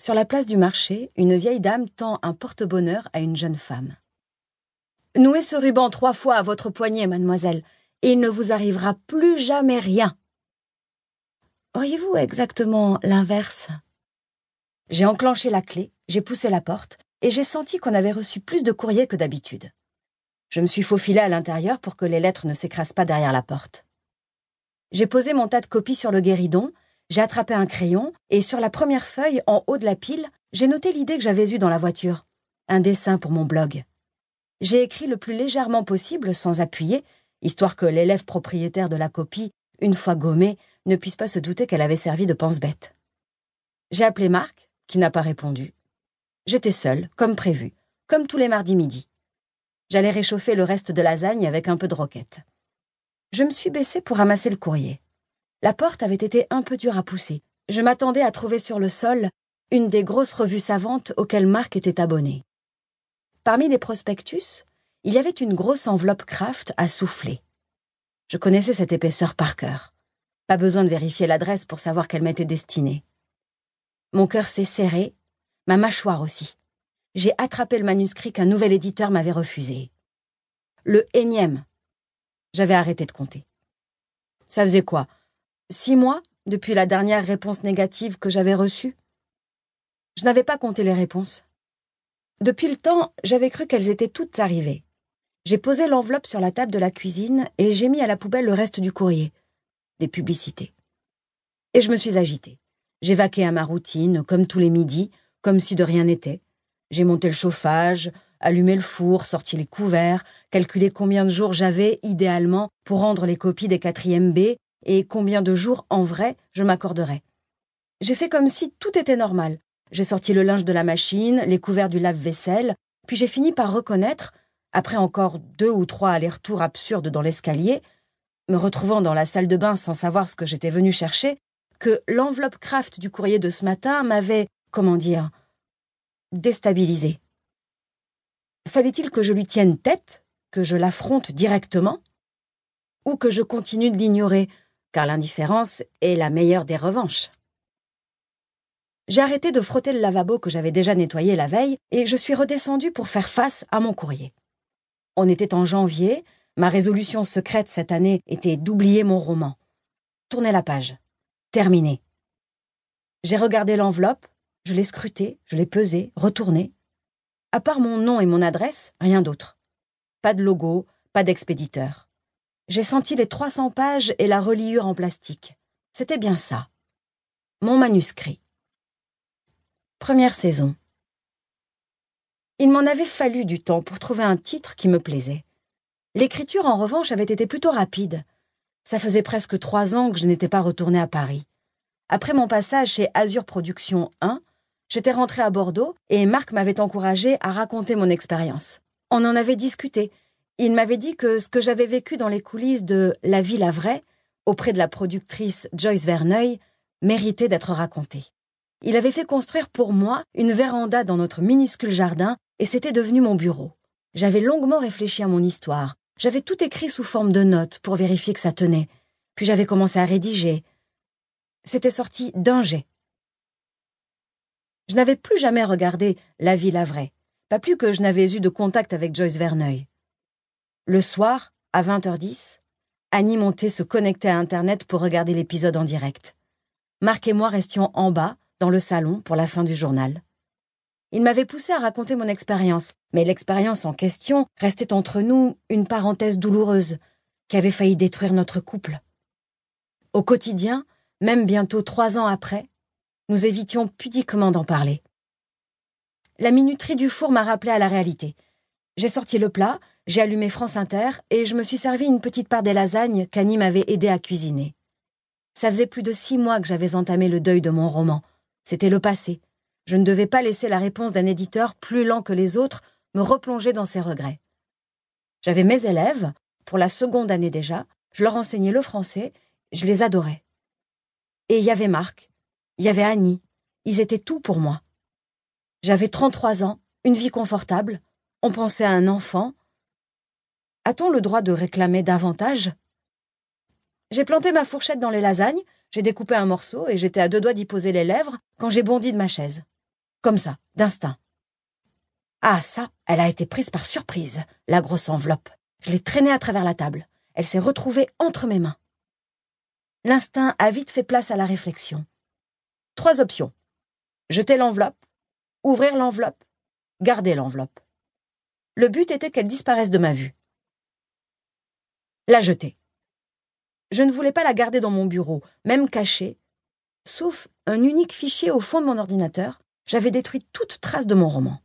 Sur la place du marché, une vieille dame tend un porte-bonheur à une jeune femme. Nouez ce ruban trois fois à votre poignet, mademoiselle, et il ne vous arrivera plus jamais rien. Auriez-vous exactement l'inverse? J'ai enclenché la clé, j'ai poussé la porte, et j'ai senti qu'on avait reçu plus de courriers que d'habitude. Je me suis faufilée à l'intérieur pour que les lettres ne s'écrasent pas derrière la porte. J'ai posé mon tas de copies sur le guéridon, j'ai attrapé un crayon, et sur la première feuille, en haut de la pile, j'ai noté l'idée que j'avais eue dans la voiture. Un dessin pour mon blog. J'ai écrit le plus légèrement possible, sans appuyer, histoire que l'élève propriétaire de la copie, une fois gommée, ne puisse pas se douter qu'elle avait servi de pense-bête. J'ai appelé Marc, qui n'a pas répondu. J'étais seule, comme prévu, comme tous les mardis midi. J'allais réchauffer le reste de lasagne avec un peu de roquette. Je me suis baissée pour ramasser le courrier. La porte avait été un peu dure à pousser. Je m'attendais à trouver sur le sol une des grosses revues savantes auxquelles Marc était abonné. Parmi les prospectus, il y avait une grosse enveloppe Kraft à souffler. Je connaissais cette épaisseur par cœur. Pas besoin de vérifier l'adresse pour savoir qu'elle m'était destinée. Mon cœur s'est serré, ma mâchoire aussi. J'ai attrapé le manuscrit qu'un nouvel éditeur m'avait refusé. Le énième. J'avais arrêté de compter. Ça faisait quoi? Six mois depuis la dernière réponse négative que j'avais reçue Je n'avais pas compté les réponses. Depuis le temps, j'avais cru qu'elles étaient toutes arrivées. J'ai posé l'enveloppe sur la table de la cuisine et j'ai mis à la poubelle le reste du courrier. Des publicités. Et je me suis agitée. J'ai vaqué à ma routine, comme tous les midis, comme si de rien n'était. J'ai monté le chauffage, allumé le four, sorti les couverts, calculé combien de jours j'avais, idéalement, pour rendre les copies des 4e B et combien de jours, en vrai, je m'accorderais. J'ai fait comme si tout était normal. J'ai sorti le linge de la machine, les couverts du lave-vaisselle, puis j'ai fini par reconnaître, après encore deux ou trois allers-retours absurdes dans l'escalier, me retrouvant dans la salle de bain sans savoir ce que j'étais venu chercher, que l'enveloppe craft du courrier de ce matin m'avait, comment dire, déstabilisé. Fallait-il que je lui tienne tête, que je l'affronte directement, ou que je continue de l'ignorer, car l'indifférence est la meilleure des revanches. J'ai arrêté de frotter le lavabo que j'avais déjà nettoyé la veille et je suis redescendue pour faire face à mon courrier. On était en janvier, ma résolution secrète cette année était d'oublier mon roman. Tournez la page. Terminé. J'ai regardé l'enveloppe, je l'ai scrutée, je l'ai pesée, retournée. À part mon nom et mon adresse, rien d'autre. Pas de logo, pas d'expéditeur. J'ai senti les 300 pages et la reliure en plastique. C'était bien ça. Mon manuscrit. Première saison. Il m'en avait fallu du temps pour trouver un titre qui me plaisait. L'écriture, en revanche, avait été plutôt rapide. Ça faisait presque trois ans que je n'étais pas retournée à Paris. Après mon passage chez Azure Productions 1, j'étais rentrée à Bordeaux et Marc m'avait encouragée à raconter mon expérience. On en avait discuté il m'avait dit que ce que j'avais vécu dans les coulisses de La vie la vraie, auprès de la productrice Joyce Verneuil, méritait d'être raconté. Il avait fait construire pour moi une véranda dans notre minuscule jardin et c'était devenu mon bureau. J'avais longuement réfléchi à mon histoire. J'avais tout écrit sous forme de notes pour vérifier que ça tenait. Puis j'avais commencé à rédiger. C'était sorti d'un jet. Je n'avais plus jamais regardé La vie la vraie, pas plus que je n'avais eu de contact avec Joyce Verneuil. Le soir, à 20h10, Annie montait se connecter à Internet pour regarder l'épisode en direct. Marc et moi restions en bas, dans le salon, pour la fin du journal. Il m'avait poussé à raconter mon expérience, mais l'expérience en question restait entre nous une parenthèse douloureuse qui avait failli détruire notre couple. Au quotidien, même bientôt trois ans après, nous évitions pudiquement d'en parler. La minuterie du four m'a rappelé à la réalité. J'ai sorti le plat, j'ai allumé France Inter et je me suis servi une petite part des lasagnes qu'Annie m'avait aidé à cuisiner. Ça faisait plus de six mois que j'avais entamé le deuil de mon roman. C'était le passé. Je ne devais pas laisser la réponse d'un éditeur plus lent que les autres me replonger dans ses regrets. J'avais mes élèves, pour la seconde année déjà, je leur enseignais le français, je les adorais. Et il y avait Marc, il y avait Annie, ils étaient tout pour moi. J'avais 33 ans, une vie confortable, on pensait à un enfant, a-t-on le droit de réclamer davantage? J'ai planté ma fourchette dans les lasagnes, j'ai découpé un morceau et j'étais à deux doigts d'y poser les lèvres quand j'ai bondi de ma chaise. Comme ça, d'instinct. Ah, ça, elle a été prise par surprise, la grosse enveloppe. Je l'ai traînée à travers la table. Elle s'est retrouvée entre mes mains. L'instinct a vite fait place à la réflexion. Trois options. Jeter l'enveloppe, ouvrir l'enveloppe, garder l'enveloppe. Le but était qu'elle disparaisse de ma vue. La jeter. Je ne voulais pas la garder dans mon bureau, même cachée. Sauf un unique fichier au fond de mon ordinateur, j'avais détruit toute trace de mon roman.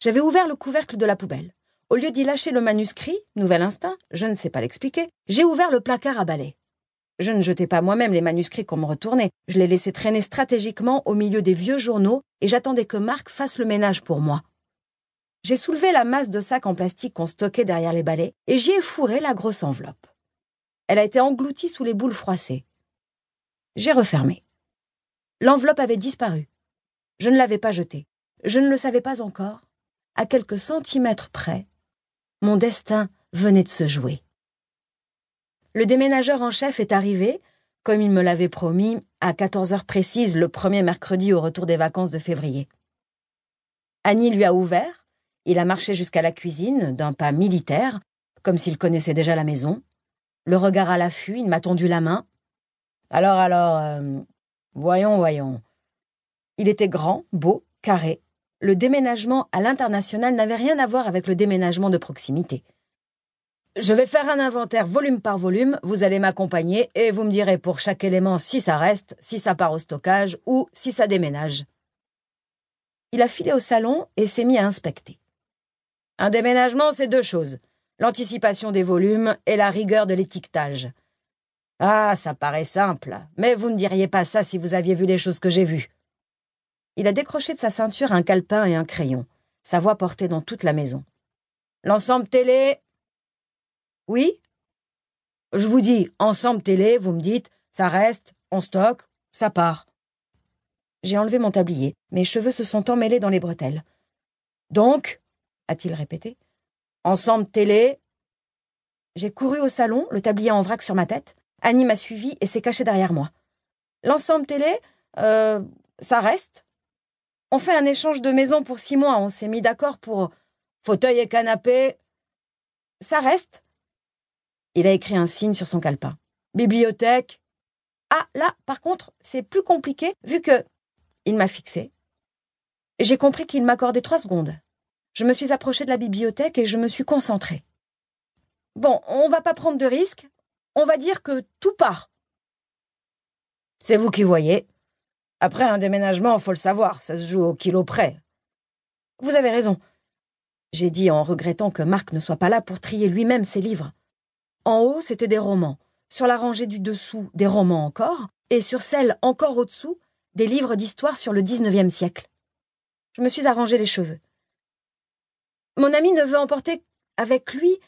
J'avais ouvert le couvercle de la poubelle. Au lieu d'y lâcher le manuscrit, nouvel instinct, je ne sais pas l'expliquer, j'ai ouvert le placard à balai. Je ne jetais pas moi-même les manuscrits qu'on me retournait, je les laissais traîner stratégiquement au milieu des vieux journaux et j'attendais que Marc fasse le ménage pour moi. J'ai soulevé la masse de sacs en plastique qu'on stockait derrière les balais et j'y ai fourré la grosse enveloppe. Elle a été engloutie sous les boules froissées. J'ai refermé. L'enveloppe avait disparu. Je ne l'avais pas jetée. Je ne le savais pas encore. À quelques centimètres près, mon destin venait de se jouer. Le déménageur en chef est arrivé, comme il me l'avait promis, à 14 heures précises le premier mercredi au retour des vacances de février. Annie lui a ouvert, il a marché jusqu'à la cuisine, d'un pas militaire, comme s'il connaissait déjà la maison. Le regard à l'affût, il m'a tendu la main. Alors, alors, euh, voyons, voyons. Il était grand, beau, carré. Le déménagement à l'international n'avait rien à voir avec le déménagement de proximité. Je vais faire un inventaire volume par volume, vous allez m'accompagner et vous me direz pour chaque élément si ça reste, si ça part au stockage ou si ça déménage. Il a filé au salon et s'est mis à inspecter. Un déménagement, c'est deux choses l'anticipation des volumes et la rigueur de l'étiquetage. Ah, ça paraît simple, mais vous ne diriez pas ça si vous aviez vu les choses que j'ai vues. Il a décroché de sa ceinture un calepin et un crayon, sa voix portée dans toute la maison. L'ensemble télé? Oui? Je vous dis ensemble télé, vous me dites ça reste, on stocke, ça part. J'ai enlevé mon tablier, mes cheveux se sont emmêlés dans les bretelles. Donc a-t-il répété. Ensemble télé. J'ai couru au salon, le tablier en vrac sur ma tête. Annie m'a suivi et s'est cachée derrière moi. L'ensemble télé, euh, ça reste. On fait un échange de maison pour six mois. On s'est mis d'accord pour fauteuil et canapé. Ça reste. Il a écrit un signe sur son calepin. Bibliothèque. Ah, là, par contre, c'est plus compliqué vu que. Il m'a fixé. J'ai compris qu'il m'accordait trois secondes. Je me suis approchée de la bibliothèque et je me suis concentrée. Bon, on va pas prendre de risques. On va dire que tout part. C'est vous qui voyez. Après un déménagement, faut le savoir, ça se joue au kilo près. Vous avez raison. J'ai dit en regrettant que Marc ne soit pas là pour trier lui-même ses livres. En haut, c'était des romans. Sur la rangée du dessous, des romans encore. Et sur celle encore au-dessous, des livres d'histoire sur le XIXe siècle. Je me suis arrangé les cheveux. Mon ami ne veut emporter avec lui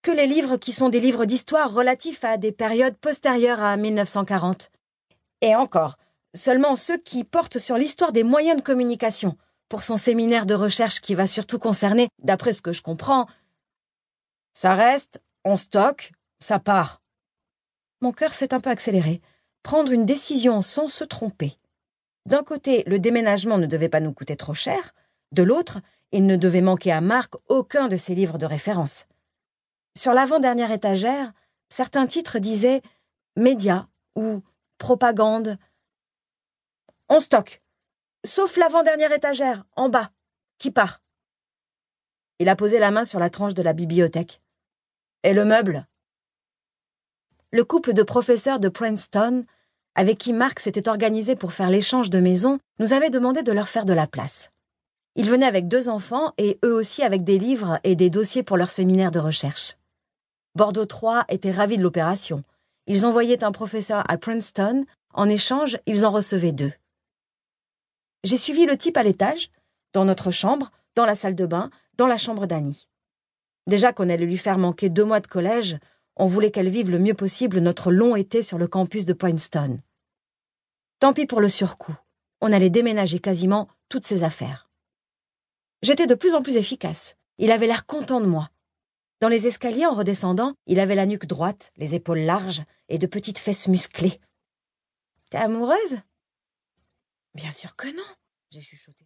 que les livres qui sont des livres d'histoire relatifs à des périodes postérieures à 1940. Et encore, seulement ceux qui portent sur l'histoire des moyens de communication, pour son séminaire de recherche qui va surtout concerner, d'après ce que je comprends, ça reste, on stocke, ça part. Mon cœur s'est un peu accéléré. Prendre une décision sans se tromper. D'un côté, le déménagement ne devait pas nous coûter trop cher, de l'autre, il ne devait manquer à Marc aucun de ses livres de référence. Sur l'avant-dernière étagère, certains titres disaient Médias ou Propagande. On stocke, sauf l'avant-dernière étagère, en bas, qui part. Il a posé la main sur la tranche de la bibliothèque. Et le meuble? Le couple de professeurs de Princeton, avec qui Marc s'était organisé pour faire l'échange de maisons, nous avait demandé de leur faire de la place. Ils venaient avec deux enfants et eux aussi avec des livres et des dossiers pour leur séminaire de recherche. Bordeaux 3 était ravi de l'opération. Ils envoyaient un professeur à Princeton. En échange, ils en recevaient deux. J'ai suivi le type à l'étage, dans notre chambre, dans la salle de bain, dans la chambre d'Annie. Déjà qu'on allait lui faire manquer deux mois de collège, on voulait qu'elle vive le mieux possible notre long été sur le campus de Princeton. Tant pis pour le surcoût. On allait déménager quasiment toutes ses affaires. J'étais de plus en plus efficace. Il avait l'air content de moi. Dans les escaliers, en redescendant, il avait la nuque droite, les épaules larges et de petites fesses musclées. T'es amoureuse? Bien sûr que non, j'ai chuchoté.